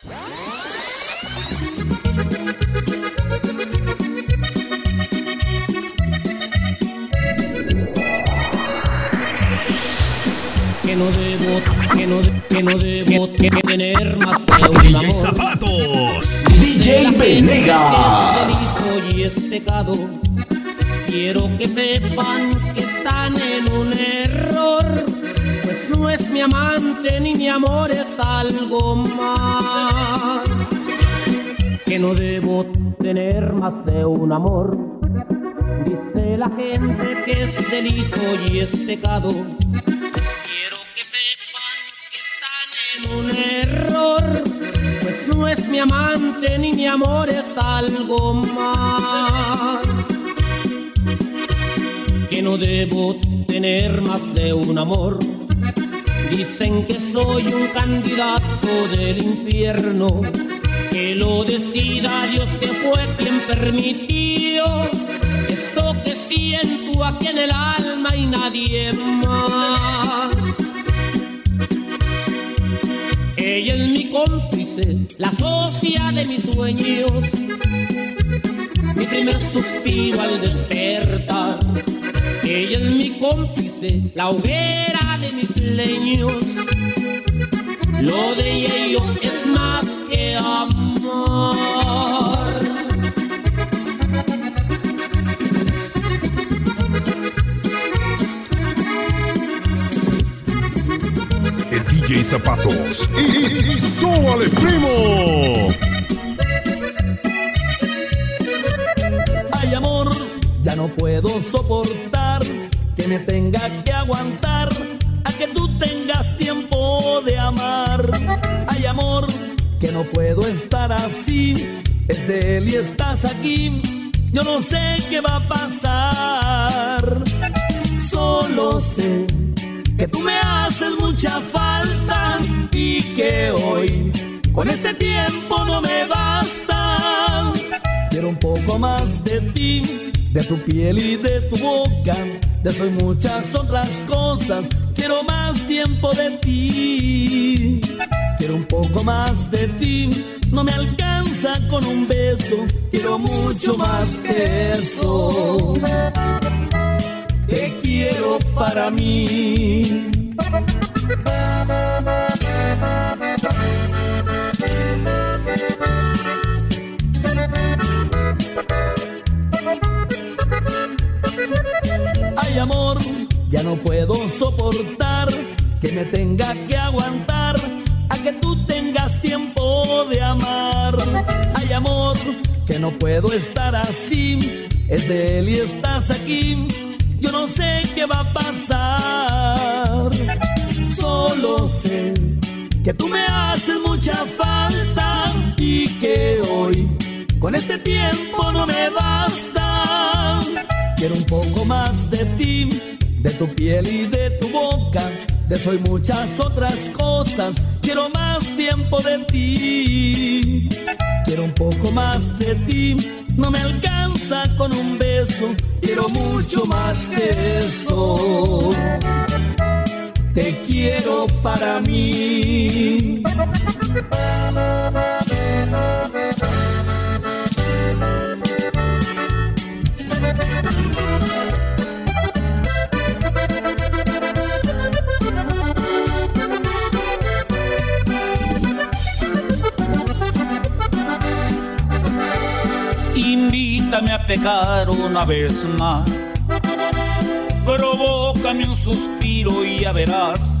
que no debo, que no, que no debo que tener más que un DJ amor. Zapatos. DJ Venegas. Es y es pecado. Quiero que sepan que están en un error. Mi amante ni mi amor, es algo más. Que no debo tener más de un amor. Dice la gente que es delito y es pecado. Quiero que sepan que están en un error, pues no es mi amante ni mi amor, es algo más. Que no debo tener más de un amor. Dicen que soy un candidato del infierno, que lo decida Dios que fue quien permitió esto que siento aquí en el alma y nadie más. Ella es mi cómplice, la socia de mis sueños, mi primer suspiro al despertar. Ella es mi cómplice, la hoguera de mis leños. Lo de yo es más que amor. El DJ Zapatos. Y, y, y primo. Puedo soportar que me tenga que aguantar a que tú tengas tiempo de amar. Ay amor, que no puedo estar así, es de él y estás aquí. Yo no sé qué va a pasar, solo sé que tú me haces mucha falta y que hoy con este tiempo no me basta. Quiero un poco más de ti, de tu piel y de tu boca, de eso y muchas otras cosas. Quiero más tiempo de ti, quiero un poco más de ti. No me alcanza con un beso, quiero mucho más que eso. Te quiero para mí. Puedo soportar que me tenga que aguantar a que tú tengas tiempo de amar. Ay amor, que no puedo estar así, es de él y estás aquí. Yo no sé qué va a pasar, solo sé que tú me haces mucha falta y que hoy con este tiempo no me basta. Quiero un poco más de ti, de tu piel y de tu boca, de eso y muchas otras cosas. Quiero más tiempo de ti, quiero un poco más de ti. No me alcanza con un beso, quiero mucho más que eso. Te quiero para mí. Invítame a pecar una vez más. Provócame un suspiro y ya verás.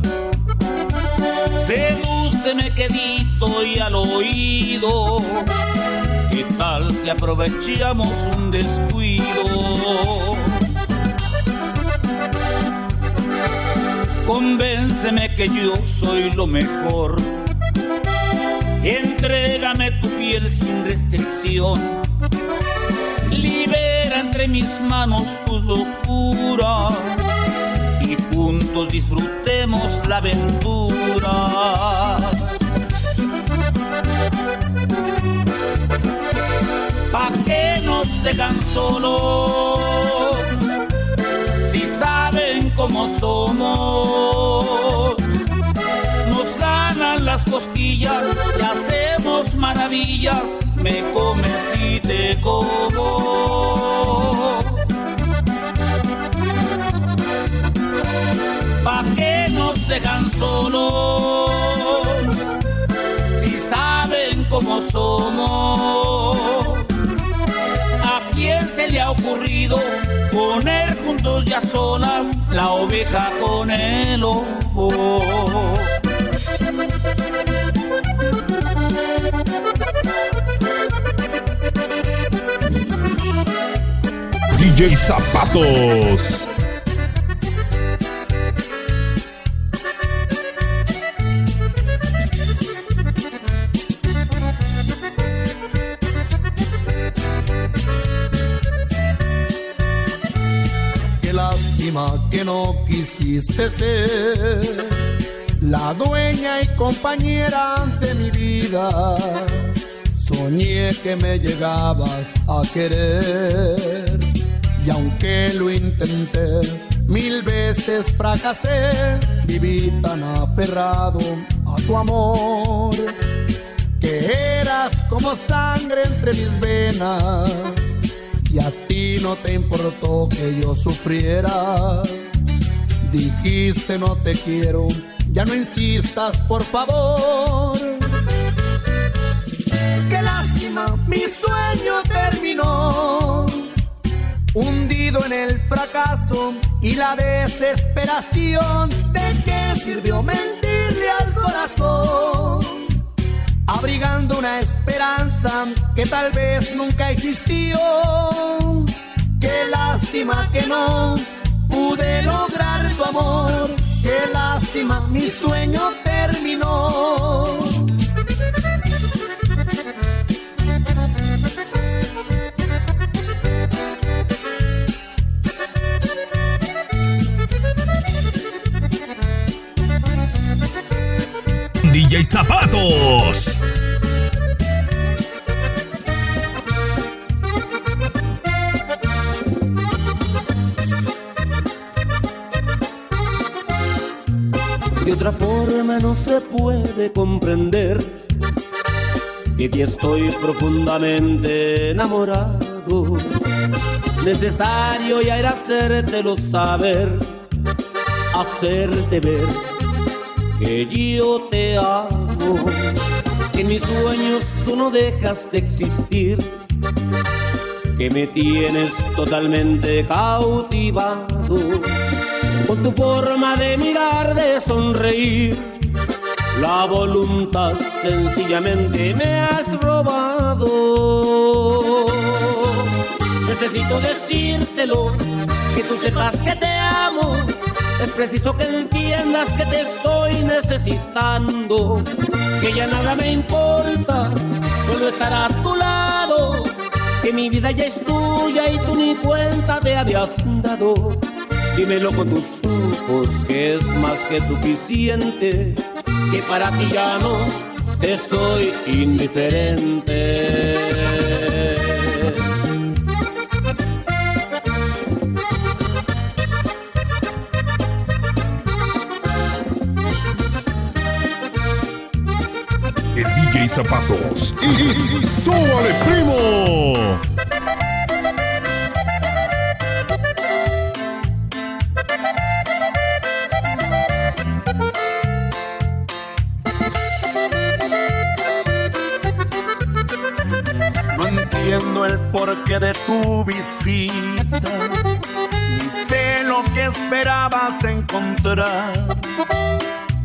Sedúceme quedito y al oído. ¿Qué tal si aprovechamos un descuido? Convénceme que yo soy lo mejor. Entrégame tu piel sin restricción mis manos tus locuras y juntos disfrutemos la aventura. ¿Pa' qué nos dejan solos? Si saben cómo somos, nos ganan las costillas y hacemos maravillas. Me comes y te como. Dejan solos. Si saben cómo somos, ¿a quién se le ha ocurrido poner juntos ya solas la oveja con el lobo? DJ Zapatos. Que no quisiste ser la dueña y compañera de mi vida. Soñé que me llegabas a querer y aunque lo intenté, mil veces fracasé, viví tan aferrado a tu amor que eras como sangre entre mis venas y a ti no te importó que yo sufriera. Dijiste no te quiero, ya no insistas por favor. Qué lástima, mi sueño terminó. Hundido en el fracaso y la desesperación, ¿de qué sirvió mentirle al corazón? abrigando una esperanza que tal vez nunca existió. Qué lástima que no pude lograr tu amor, qué lástima mi sueño terminó. DJ Zapatos. De otra forma no se puede comprender que ti estoy profundamente enamorado. Necesario ya era hacértelo saber, hacerte ver que yo te amo, que en mis sueños tú no dejas de existir, que me tienes totalmente cautivado con tu forma de mirar, de sonreír. La voluntad sencillamente me has robado. Necesito decírtelo, que tú sepas que te amo. Es preciso que entiendas que te estoy necesitando. Que ya nada me importa, solo estar a tu lado. Que mi vida ya es tuya y tú ni cuenta te habías dado. Dímelo con tus ojos que es más que suficiente, que para ti ya no te soy indiferente. El DJ Zapatos. Y, y, y súbale, primo. Sé lo que esperabas encontrar.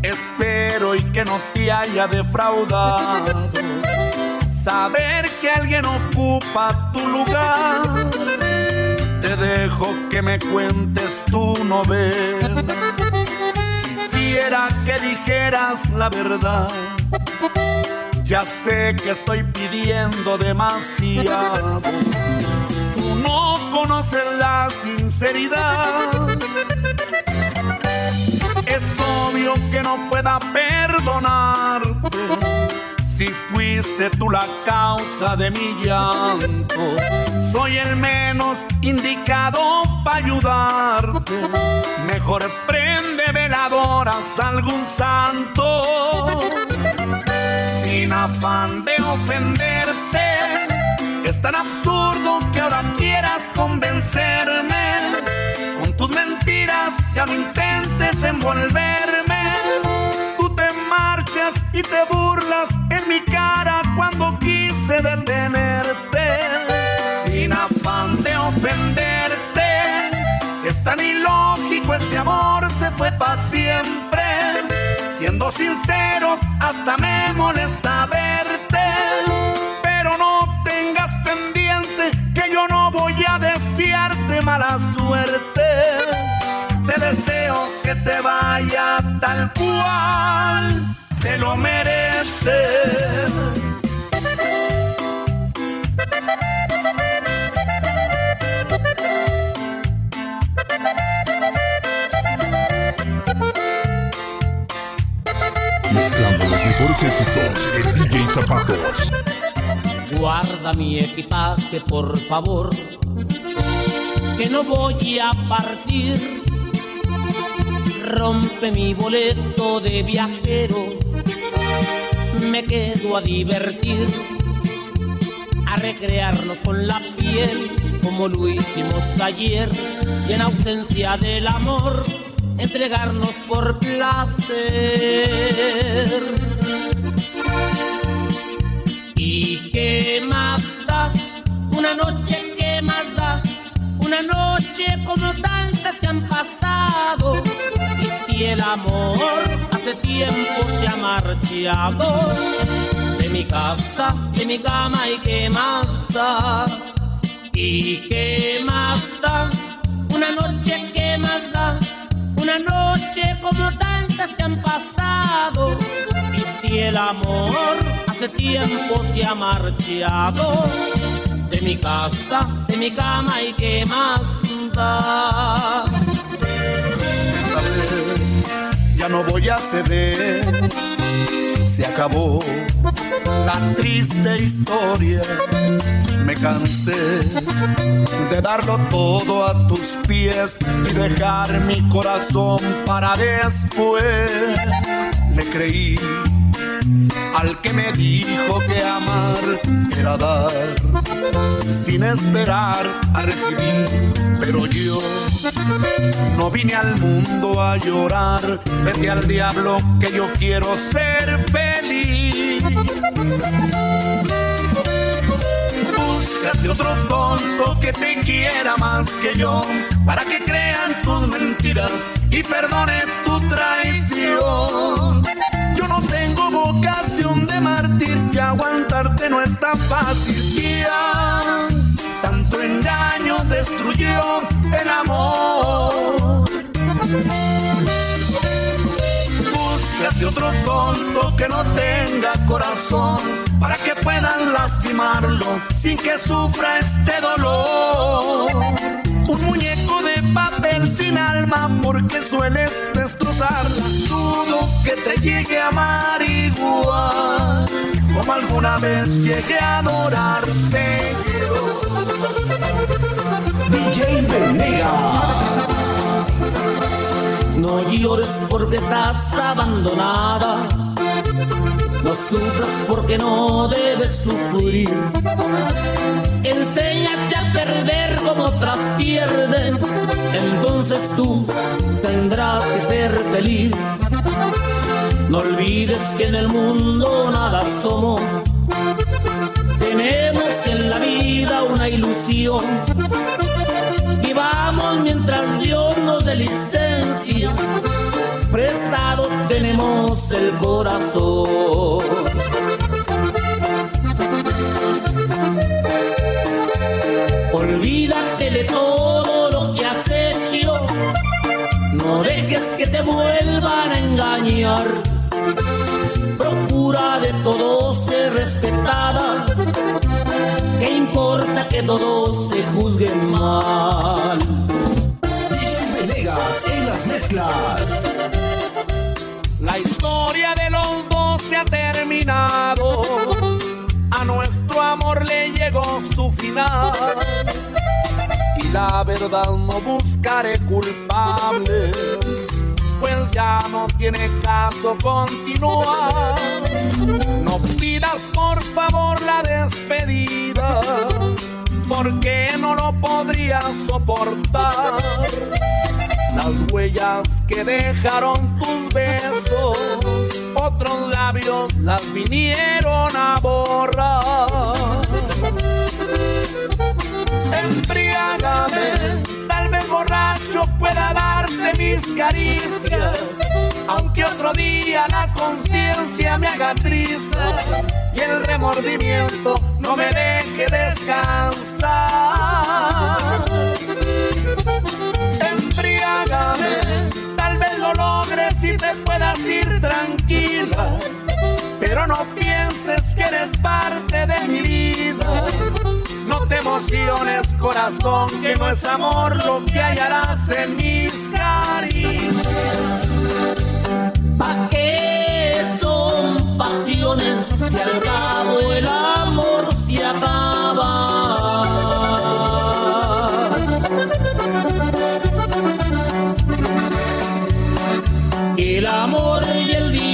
Espero y que no te haya defraudado. Saber que alguien ocupa tu lugar. Te dejo que me cuentes tu novela. Quisiera que dijeras la verdad. Ya sé que estoy pidiendo demasiado. Tú no conoces la sinceridad. Es obvio que no pueda perdonarte. Si fuiste tú la causa de mi llanto, soy el menos indicado para ayudarte. Mejor prende veladoras a algún santo sin afán de ofenderte. Es tan absurdo que ahora convencerme. Con tus mentiras ya no intentes envolverme. y te burlas en mi cara cuando quise detenerte. Sin afán de ofenderte, es tan ilógico este amor se fue para siempre. Siendo sincero, hasta me molesta verte. Mala suerte. Te deseo que te vaya tal cual te lo mereces. Mezclando los mejores éxitos de DJ Zapatos. Guarda mi equipaje, por favor, que no voy a partir. Rompe mi boleto de viajero me quedo a divertir, a recrearnos con la piel como lo hicimos ayer y en ausencia del amor entregarnos por placer. Amor hace tiempo se ha marchado. De mi casa, de mi cama y qué más y qué más da, una noche que más da, una noche como tantas que han pasado, y si el amor hace tiempo se ha marchado. De mi casa, de mi cama y qué más voy a ceder. Se acabó la triste historia. Me cansé de darlo todo a tus pies y dejar mi corazón para después. Le creí al que me dijo que amar era dar sin esperar a recibir. Pero yo no vine al mundo a llorar, vete al diablo que yo quiero ser feliz. Búscate otro tonto que te quiera más que yo, para que crean tus mentiras y perdone tu traición. No es tan fácil. Ya, tanto engaño destruyó el amor. Búscate otro tonto que no tenga corazón para que puedan lastimarlo sin que sufra este dolor. Un muñeco de papel sin alma porque sueles destrozarla. Dudo que te llegue a amar como alguna vez llegué a adorarte. DJ Venegas. No llores porque estás abandonada. No sufras porque no debes sufrir. Enséñate a perder como otras pierden. Entonces tú tendrás que ser feliz. No olvides que en el mundo nada somos. Tenemos en la vida una ilusión. Vivamos mientras Dios nos dé licencia. Prestado tenemos el corazón. Olvídate de todo lo que has hecho. No dejes que te vuelvan a engañar. Procura de todo ser respetada. ¿Qué importa que todos te juzguen mal? Venegas en las mezclas. La historia de los dos se ha terminado. A nuestro amor le llegó su final. Y la verdad no buscaré culpables, pues ya no tiene caso continuar. No pidas por favor la despedida, porque no lo podría soportar. Las huellas que dejaron tus besos otros labios las vinieron a borrar. Embriágame, tal vez borracho pueda darte mis caricias, aunque otro día la conciencia me haga trizas y el remordimiento no me deje descansar. Embriágame, tal vez lo logres y te puedas ir tranquila, pero no pienses que eres parte de mi vida. Emociones, corazón, que no es amor lo que hallarás en mis caricias. ¿Pa' qué son pasiones si al cabo el amor se acaba? El amor y el dinero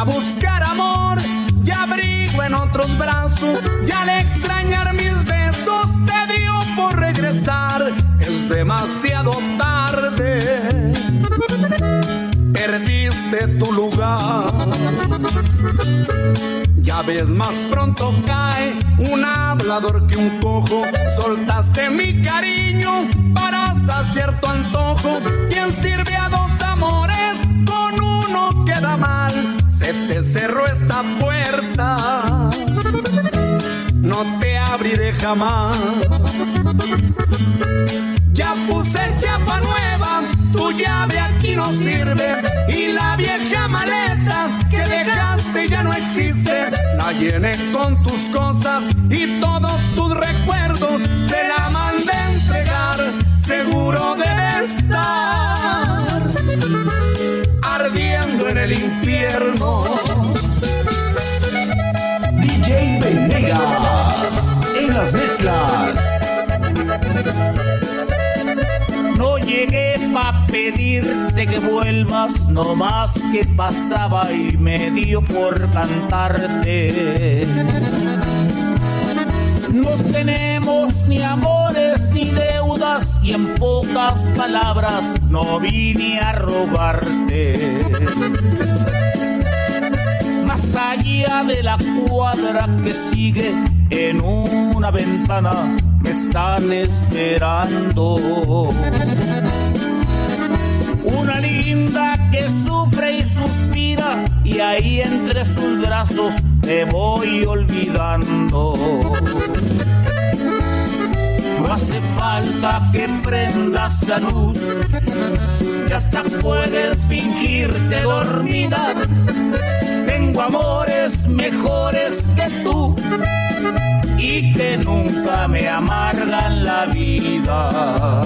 a buscar amor y abrigo en otros brazos. Y al extrañar mis besos, te dio por regresar. Es demasiado tarde. Perdiste tu lugar. Ya ves, más pronto cae un hablador que un cojo. Soltaste mi cariño para saciar tu antojo. Quien sirve a dos amores con uno queda mal. Se te cerró esta puerta. No te abriré jamás. Ya puse chapa nueva, tu llave aquí no sirve. Y la vieja maleta que dejaste ya no existe. La llené con tus cosas y todos las. No llegué pa' pedirte que vuelvas, no más que pasaba y me dio por cantarte. No tenemos ni amores ni deudas y en pocas palabras no vine a robarte. Más allá de la cuadra que sigue en una ventana me están esperando. Una linda que sufre y suspira y ahí entre sus brazos te voy olvidando. No hace falta que prendas la luz, que hasta puedes fingirte dormida. Amores mejores que tú y que nunca me amargan la vida.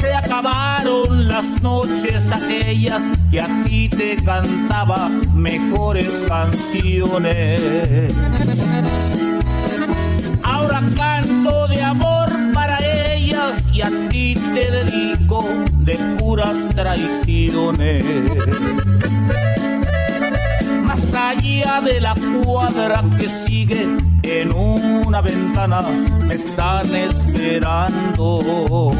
Se acabaron las noches aquellas que a ti te cantaba mejores canciones. A ti te dedico de puras traiciones. Más allá de la cuadra que sigue en una ventana me están esperando.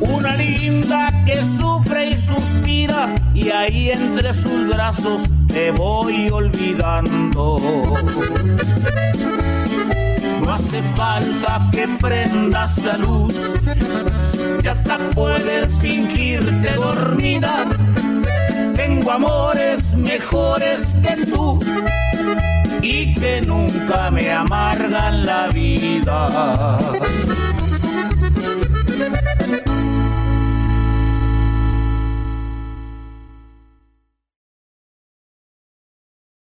Una linda que sufre y suspira y ahí entre sus brazos te voy olvidando. Hace falta que prendas la luz, ya hasta puedes fingirte dormida. Tengo amores mejores que tú y que nunca me amargan la vida.